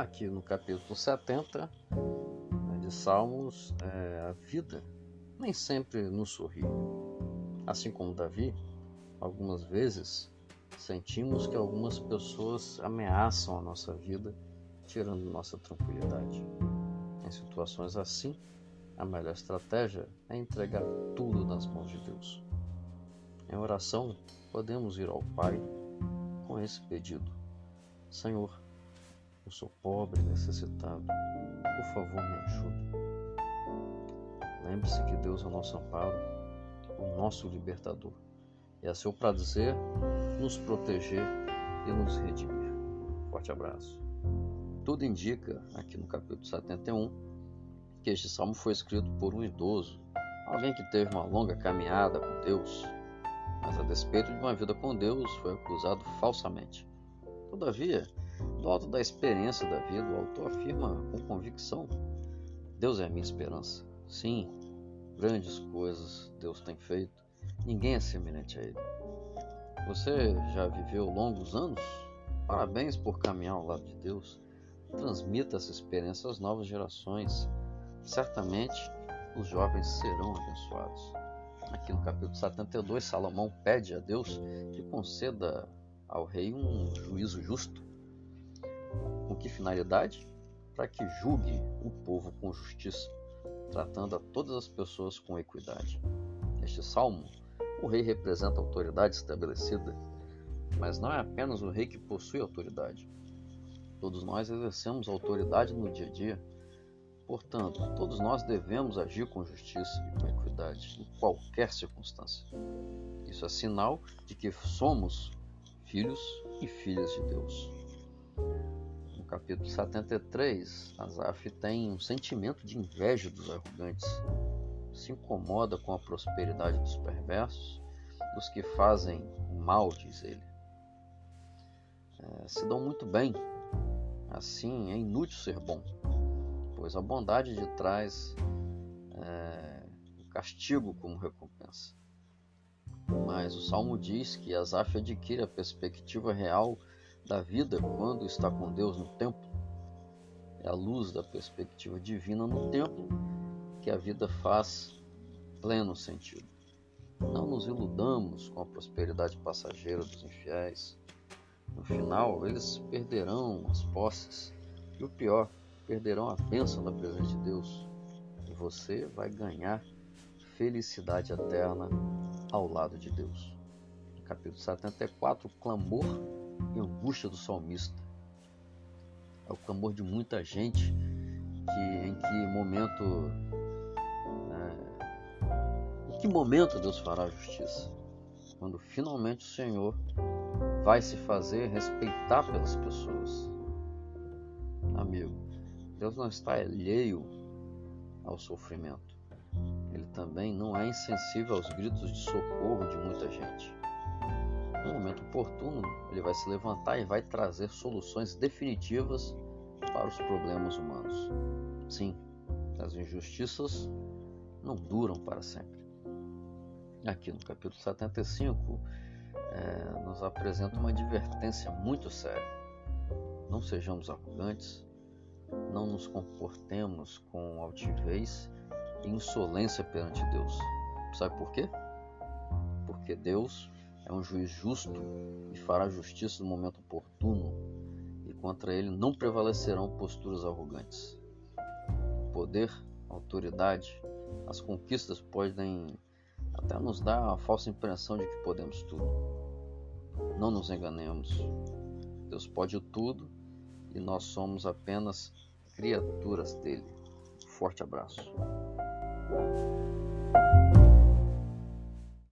Aqui no capítulo 70 né, de Salmos, é, a vida nem sempre nos sorri. Assim como Davi, algumas vezes sentimos que algumas pessoas ameaçam a nossa vida, tirando nossa tranquilidade. Em situações assim, a melhor estratégia é entregar tudo nas mãos de Deus. Em oração, podemos ir ao Pai com esse pedido: Senhor, eu sou pobre necessitado. Por favor, me ajude. Lembre-se que Deus é o nosso amparo, o nosso libertador. É seu prazer nos proteger e nos redimir. Forte abraço. Tudo indica, aqui no capítulo 71, que este salmo foi escrito por um idoso, alguém que teve uma longa caminhada com Deus, mas a despeito de uma vida com Deus, foi acusado falsamente. Todavia, do alto da experiência da vida, o autor afirma com convicção: Deus é a minha esperança. Sim, grandes coisas Deus tem feito, ninguém é semelhante a Ele. Você já viveu longos anos? Parabéns por caminhar ao lado de Deus. Transmita essa experiência às novas gerações. Certamente os jovens serão abençoados. Aqui no capítulo 72, Salomão pede a Deus que conceda ao rei um juízo justo com que finalidade? Para que julgue o povo com justiça, tratando a todas as pessoas com equidade. Neste salmo, o rei representa a autoridade estabelecida, mas não é apenas o rei que possui autoridade. Todos nós exercemos autoridade no dia a dia. Portanto, todos nós devemos agir com justiça e com equidade em qualquer circunstância. Isso é sinal de que somos filhos e filhas de Deus capítulo 73, Asaf tem um sentimento de inveja dos arrogantes, se incomoda com a prosperidade dos perversos, dos que fazem mal, diz ele. É, se dão muito bem, assim é inútil ser bom, pois a bondade de traz é, o castigo como recompensa. Mas o Salmo diz que Asaf adquire a perspectiva real da vida quando está com Deus no templo. É a luz da perspectiva divina no templo que a vida faz pleno sentido. Não nos iludamos com a prosperidade passageira dos infiéis. No final, eles perderão as posses e o pior, perderão a bênção da presença de Deus. E você vai ganhar felicidade eterna ao lado de Deus. capítulo 74, o clamor e angústia do salmista. É o clamor de muita gente que em que momento é, em que momento Deus fará justiça? Quando finalmente o Senhor vai se fazer respeitar pelas pessoas. Amigo, Deus não está alheio ao sofrimento. Ele também não é insensível aos gritos de socorro de muita gente no momento oportuno, ele vai se levantar e vai trazer soluções definitivas para os problemas humanos. Sim, as injustiças não duram para sempre. Aqui no capítulo 75, é, nos apresenta uma advertência muito séria. Não sejamos arrogantes, não nos comportemos com altivez e insolência perante Deus. Sabe por quê? Porque Deus é um juiz justo e fará justiça no momento oportuno, e contra ele não prevalecerão posturas arrogantes. Poder, autoridade, as conquistas podem até nos dar a falsa impressão de que podemos tudo. Não nos enganemos. Deus pode tudo e nós somos apenas criaturas dele. Forte abraço.